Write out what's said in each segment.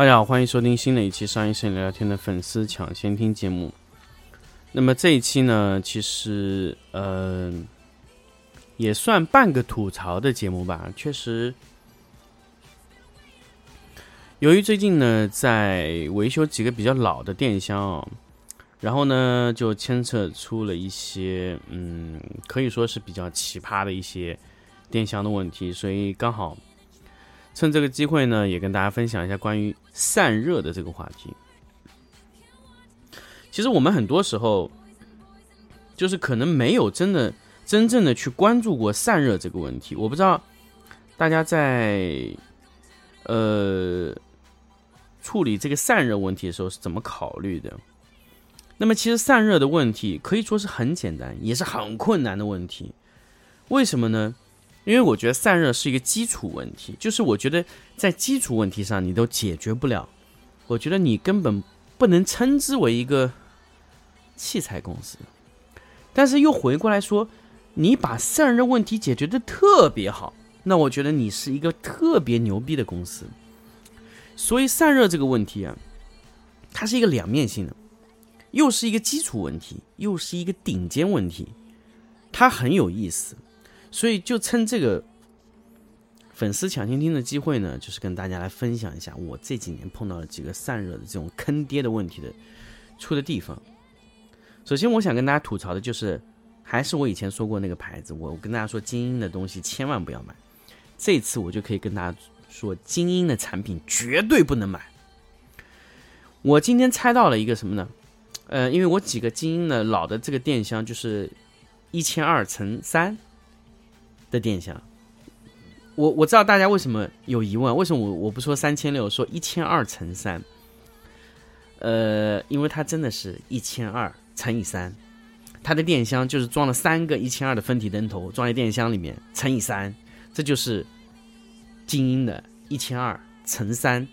大家好，欢迎收听新的一期商业摄影聊聊天的粉丝抢先听节目。那么这一期呢，其实呃也算半个吐槽的节目吧。确实，由于最近呢在维修几个比较老的电箱哦，然后呢就牵扯出了一些嗯可以说是比较奇葩的一些电箱的问题，所以刚好。趁这个机会呢，也跟大家分享一下关于散热的这个话题。其实我们很多时候，就是可能没有真的真正的去关注过散热这个问题。我不知道大家在呃处理这个散热问题的时候是怎么考虑的。那么，其实散热的问题可以说是很简单，也是很困难的问题。为什么呢？因为我觉得散热是一个基础问题，就是我觉得在基础问题上你都解决不了，我觉得你根本不能称之为一个器材公司。但是又回过来说，你把散热问题解决的特别好，那我觉得你是一个特别牛逼的公司。所以散热这个问题啊，它是一个两面性的，又是一个基础问题，又是一个顶尖问题，它很有意思。所以就趁这个粉丝抢先听的机会呢，就是跟大家来分享一下我这几年碰到了几个散热的这种坑爹的问题的出的地方。首先，我想跟大家吐槽的就是，还是我以前说过那个牌子，我跟大家说精英的东西千万不要买。这次我就可以跟大家说，精英的产品绝对不能买。我今天猜到了一个什么呢？呃，因为我几个精英的老的这个电箱就是一千二乘三。的电箱，我我知道大家为什么有疑问，为什么我我不说三千六，说一千二乘三？呃，因为它真的是一千二乘以三，它的电箱就是装了三个一千二的分体灯头，装在电箱里面乘以三，这就是精英的一千二乘三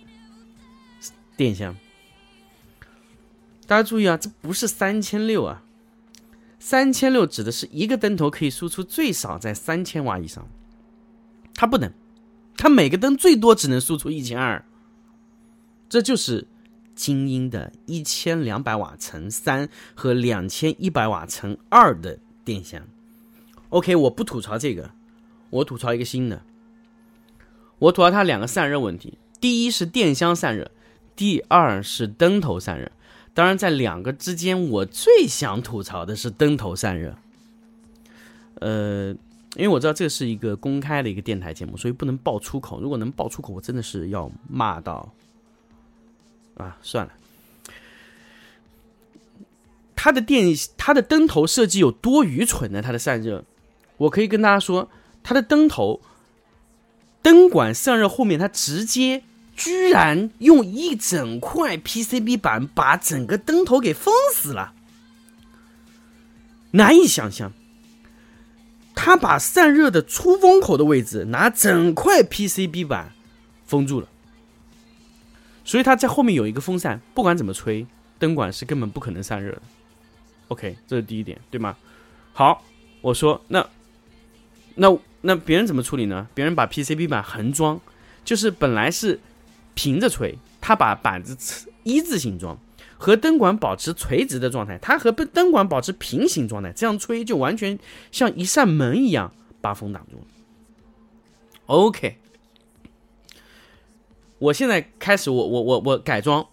电箱。大家注意啊，这不是三千六啊。三千六指的是一个灯头可以输出最少在三千瓦以上，它不能，它每个灯最多只能输出一千二，这就是精英的一千两百瓦乘三和两千一百瓦乘二的电箱。OK，我不吐槽这个，我吐槽一个新的，我吐槽它两个散热问题，第一是电箱散热，第二是灯头散热。当然，在两个之间，我最想吐槽的是灯头散热。呃，因为我知道这是一个公开的一个电台节目，所以不能爆粗口。如果能爆粗口，我真的是要骂到啊！算了，它的电，它的灯头设计有多愚蠢呢？它的散热，我可以跟大家说，它的灯头灯管散热后面，它直接。居然用一整块 PCB 板把整个灯头给封死了，难以想象。他把散热的出风口的位置拿整块 PCB 板封住了，所以他在后面有一个风扇，不管怎么吹，灯管是根本不可能散热的。OK，这是第一点，对吗？好，我说那那那别人怎么处理呢？别人把 PCB 板横装，就是本来是。平着吹，它把板子一字形装，和灯管保持垂直的状态，它和灯灯管保持平行状态，这样吹就完全像一扇门一样把风挡住。OK，我现在开始，我我我我改装，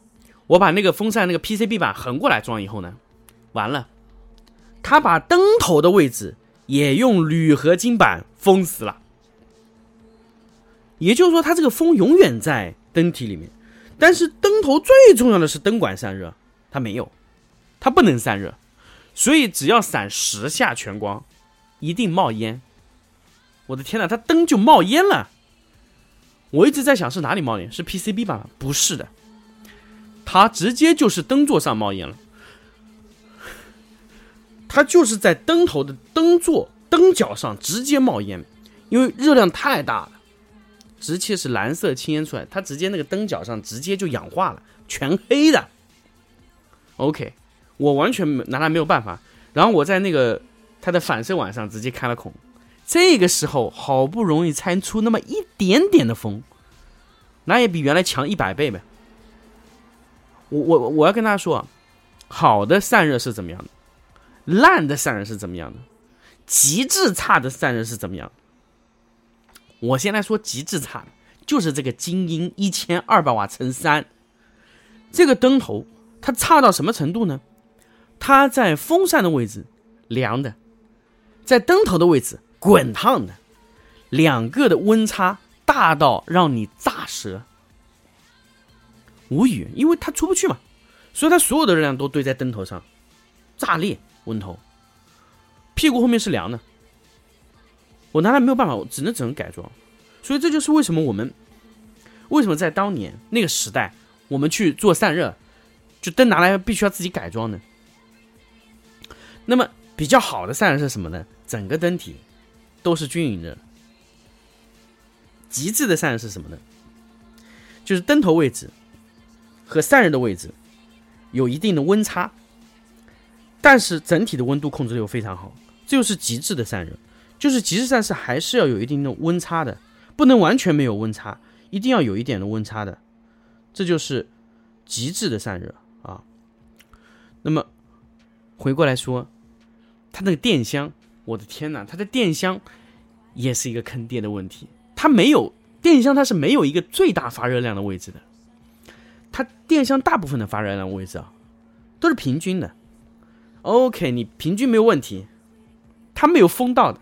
我把那个风扇那个 PCB 板横过来装以后呢，完了，他把灯头的位置也用铝合金板封死了，也就是说，它这个风永远在。灯体里面，但是灯头最重要的是灯管散热，它没有，它不能散热，所以只要闪十下全光，一定冒烟。我的天呐，它灯就冒烟了！我一直在想是哪里冒烟，是 PCB 吧？不是的，它直接就是灯座上冒烟了。它就是在灯头的灯座灯角上直接冒烟，因为热量太大了，直接是蓝色青烟出来，它直接那个灯角上直接就氧化了，全黑的。OK，我完全拿它没有办法。然后我在那个它的反射碗上直接开了孔，这个时候好不容易才出那么一点点的风，那也比原来强一百倍呗。我我我要跟大家说，好的散热是怎么样的？烂的散热是怎么样的？极致差的散热是怎么样？我先来说极致差的，就是这个精英一千二百瓦乘三，这个灯头它差到什么程度呢？它在风扇的位置凉的，在灯头的位置滚烫的，两个的温差大到让你炸舌，无语，因为它出不去嘛，所以它所有的热量都堆在灯头上，炸裂。温头，屁股后面是凉的，我拿来没有办法，我只能只能改装，所以这就是为什么我们为什么在当年那个时代，我们去做散热，就灯拿来必须要自己改装呢。那么比较好的散热是什么呢？整个灯体都是均匀的。极致的散热是什么呢？就是灯头位置和散热的位置有一定的温差。但是整体的温度控制又非常好，这就是极致的散热。就是极致散热还是要有一定的温差的，不能完全没有温差，一定要有一点的温差的，这就是极致的散热啊。那么回过来说，它那个电箱，我的天哪，它的电箱也是一个坑爹的问题。它没有电箱，它是没有一个最大发热量的位置的。它电箱大部分的发热量位置啊，都是平均的。OK，你平均没有问题，它没有风道的，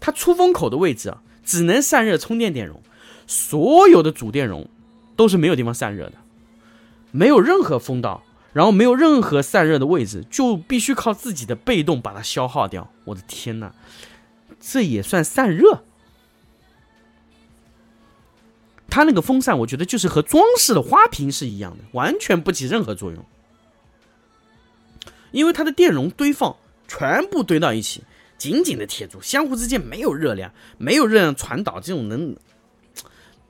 它出风口的位置啊，只能散热充电电容，所有的主电容都是没有地方散热的，没有任何风道，然后没有任何散热的位置，就必须靠自己的被动把它消耗掉。我的天哪，这也算散热？它那个风扇，我觉得就是和装饰的花瓶是一样的，完全不起任何作用。因为它的电容堆放全部堆到一起，紧紧的贴住，相互之间没有热量，没有热量传导，这种能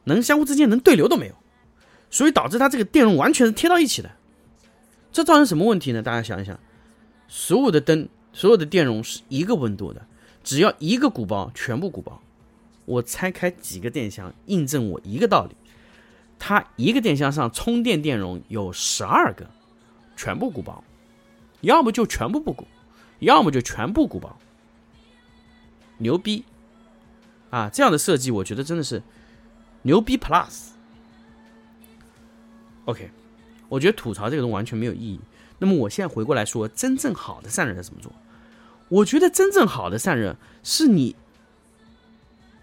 能相互之间能对流都没有，所以导致它这个电容完全是贴到一起的。这造成什么问题呢？大家想一想，所有的灯，所有的电容是一个温度的，只要一个鼓包，全部鼓包。我拆开几个电箱，印证我一个道理：它一个电箱上充电电容有十二个，全部鼓包。要么就全部不鼓，要么就全部鼓包，牛逼啊！这样的设计，我觉得真的是牛逼 plus。OK，我觉得吐槽这个东西完全没有意义。那么我现在回过来说，真正好的散热怎么做？我觉得真正好的散热是你，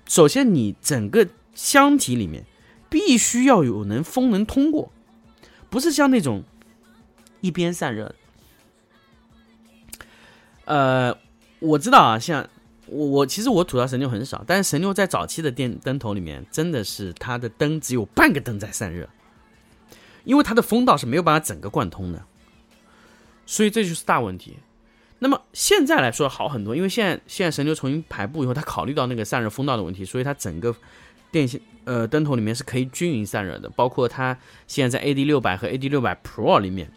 首先你整个箱体里面必须要有能风能通过，不是像那种一边散热。呃，我知道啊，像我我其实我吐槽神牛很少，但是神牛在早期的电灯头里面，真的是它的灯只有半个灯在散热，因为它的风道是没有办法整个贯通的，所以这就是大问题。那么现在来说好很多，因为现在现在神牛重新排布以后，它考虑到那个散热风道的问题，所以它整个电线呃灯头里面是可以均匀散热的，包括它现在在 AD 六百和 AD 六百 Pro 里面。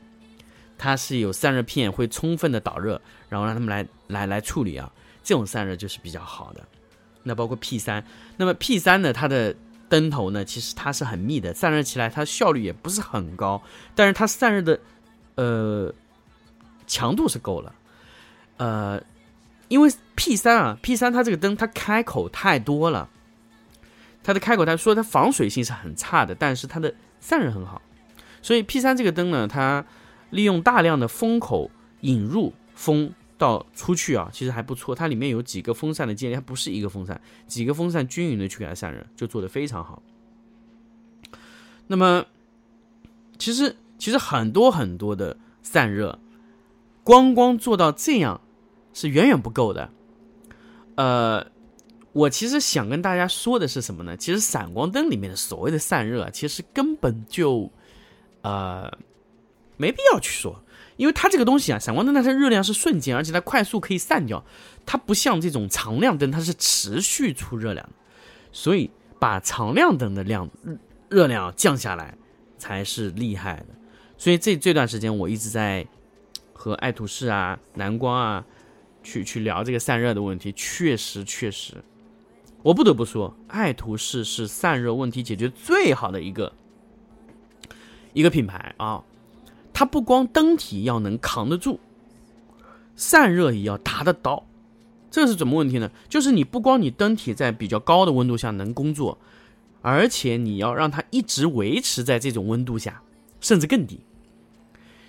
它是有散热片会充分的导热，然后让他们来来来处理啊，这种散热就是比较好的。那包括 P 三，那么 P 三呢，它的灯头呢，其实它是很密的，散热起来它效率也不是很高，但是它散热的呃强度是够了。呃，因为 P 三啊，P 三它这个灯它开口太多了，它的开口它说它防水性是很差的，但是它的散热很好，所以 P 三这个灯呢，它。利用大量的风口引入风到出去啊，其实还不错。它里面有几个风扇的接连，它不是一个风扇，几个风扇均匀的去给它散热，就做的非常好。那么，其实其实很多很多的散热，光光做到这样是远远不够的。呃，我其实想跟大家说的是什么呢？其实闪光灯里面的所谓的散热，其实根本就呃没必要去说。因为它这个东西啊，闪光灯它的热量是瞬间，而且它快速可以散掉，它不像这种常亮灯，它是持续出热量，所以把常亮灯的量热量降下来才是厉害的。所以这这段时间我一直在和爱图仕啊、蓝光啊去去聊这个散热的问题，确实确实，我不得不说，爱图仕是散热问题解决最好的一个一个品牌啊。它不光灯体要能扛得住，散热也要达得到，这是什么问题呢？就是你不光你灯体在比较高的温度下能工作，而且你要让它一直维持在这种温度下，甚至更低。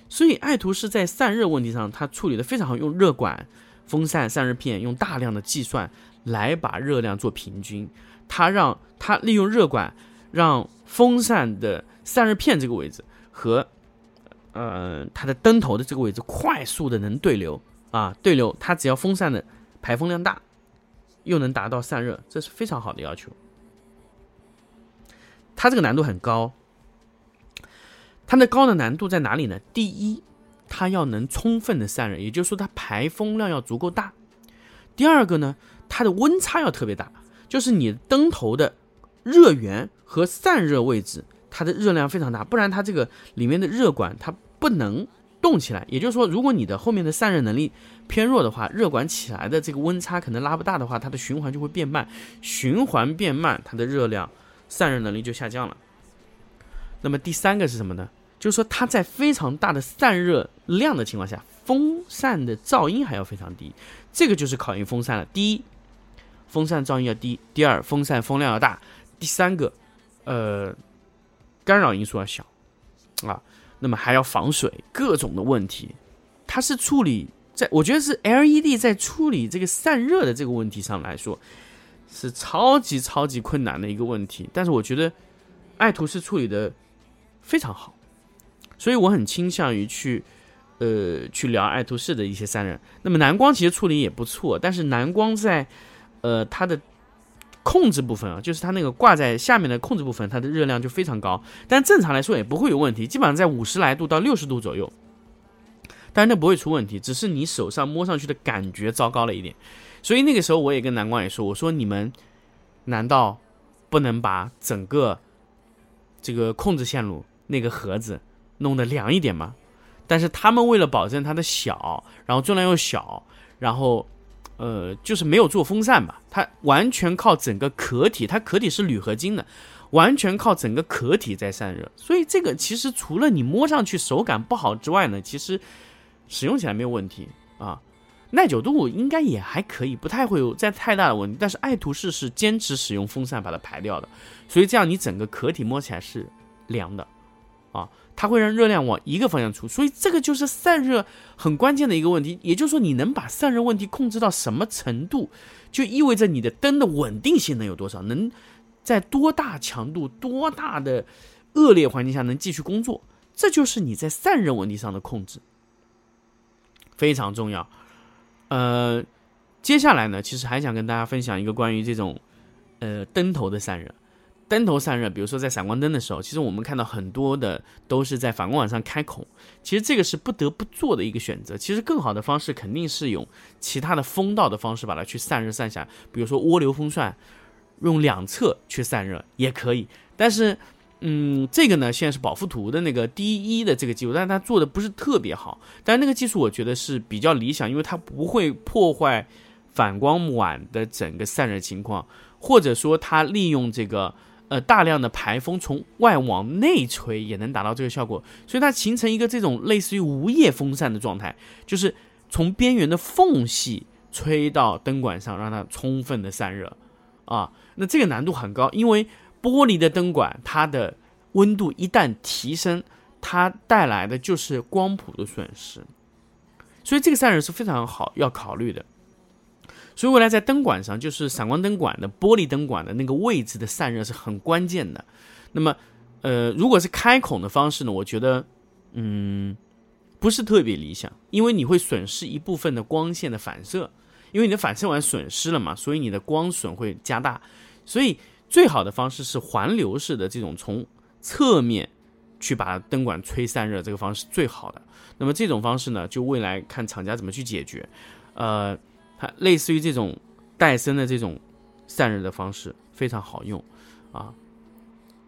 所以爱图仕在散热问题上，它处理的非常好，用热管、风扇、散热片，用大量的计算来把热量做平均。它让它利用热管，让风扇的散热片这个位置和呃，它的灯头的这个位置快速的能对流啊，对流，它只要风扇的排风量大，又能达到散热，这是非常好的要求。它这个难度很高，它的高的难度在哪里呢？第一，它要能充分的散热，也就是说它排风量要足够大。第二个呢，它的温差要特别大，就是你灯头的热源和散热位置。它的热量非常大，不然它这个里面的热管它不能动起来。也就是说，如果你的后面的散热能力偏弱的话，热管起来的这个温差可能拉不大的话，它的循环就会变慢，循环变慢，它的热量散热能力就下降了。那么第三个是什么呢？就是说它在非常大的散热量的情况下，风扇的噪音还要非常低，这个就是考验风扇了。第一，风扇噪音要低；第二，风扇风量要大；第三个，呃。干扰因素要小，啊，那么还要防水，各种的问题，它是处理在，我觉得是 LED 在处理这个散热的这个问题上来说，是超级超级困难的一个问题。但是我觉得爱图仕处理的非常好，所以我很倾向于去呃去聊爱图仕的一些散热。那么蓝光其实处理也不错，但是蓝光在呃它的。控制部分啊，就是它那个挂在下面的控制部分，它的热量就非常高，但正常来说也不会有问题，基本上在五十来度到六十度左右，但是那不会出问题，只是你手上摸上去的感觉糟糕了一点。所以那个时候我也跟南光也说，我说你们难道不能把整个这个控制线路那个盒子弄得凉一点吗？但是他们为了保证它的小，然后重量又小，然后。呃，就是没有做风扇吧，它完全靠整个壳体，它壳体是铝合金的，完全靠整个壳体在散热。所以这个其实除了你摸上去手感不好之外呢，其实使用起来没有问题啊，耐久度应该也还可以，不太会有再太大的问题。但是爱图仕是坚持使用风扇把它排掉的，所以这样你整个壳体摸起来是凉的。啊，它会让热量往一个方向出，所以这个就是散热很关键的一个问题。也就是说，你能把散热问题控制到什么程度，就意味着你的灯的稳定性能有多少，能在多大强度、多大的恶劣环境下能继续工作，这就是你在散热问题上的控制，非常重要。呃，接下来呢，其实还想跟大家分享一个关于这种呃灯头的散热。灯头散热，比如说在闪光灯的时候，其实我们看到很多的都是在反光板上开孔，其实这个是不得不做的一个选择。其实更好的方式肯定是用其他的风道的方式把它去散热散下，比如说涡流风扇，用两侧去散热也可以。但是，嗯，这个呢现在是宝富图的那个第一的这个技术，但是它做的不是特别好。但那个技术我觉得是比较理想，因为它不会破坏反光板的整个散热情况，或者说它利用这个。呃，大量的排风从外往内吹也能达到这个效果，所以它形成一个这种类似于无叶风扇的状态，就是从边缘的缝隙吹到灯管上，让它充分的散热啊。那这个难度很高，因为玻璃的灯管它的温度一旦提升，它带来的就是光谱的损失，所以这个散热是非常好要考虑的。所以未来在灯管上，就是闪光灯管的玻璃灯管的那个位置的散热是很关键的。那么，呃，如果是开孔的方式呢，我觉得，嗯，不是特别理想，因为你会损失一部分的光线的反射，因为你的反射完损失了嘛，所以你的光损会加大。所以最好的方式是环流式的这种从侧面去把灯管吹散热，这个方式最好的。那么这种方式呢，就未来看厂家怎么去解决。呃，它类似于这种戴森的这种散热的方式非常好用啊，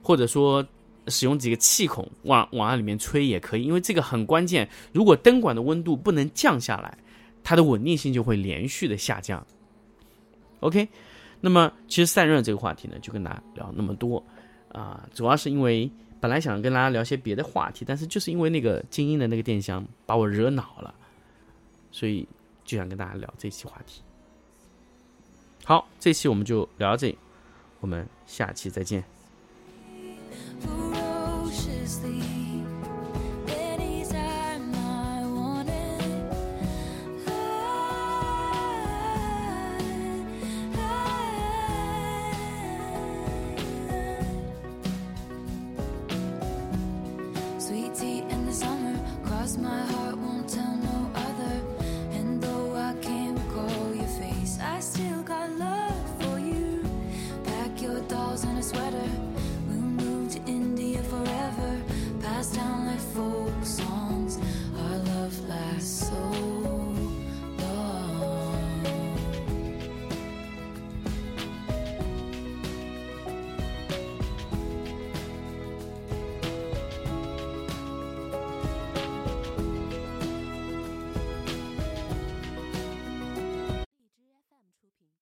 或者说使用几个气孔往往里面吹也可以，因为这个很关键。如果灯管的温度不能降下来，它的稳定性就会连续的下降。OK。那么，其实散热这个话题呢，就跟大家聊那么多，啊，主要是因为本来想跟大家聊些别的话题，但是就是因为那个精英的那个电箱把我惹恼了，所以就想跟大家聊这期话题。好，这期我们就聊到这里，我们下期再见。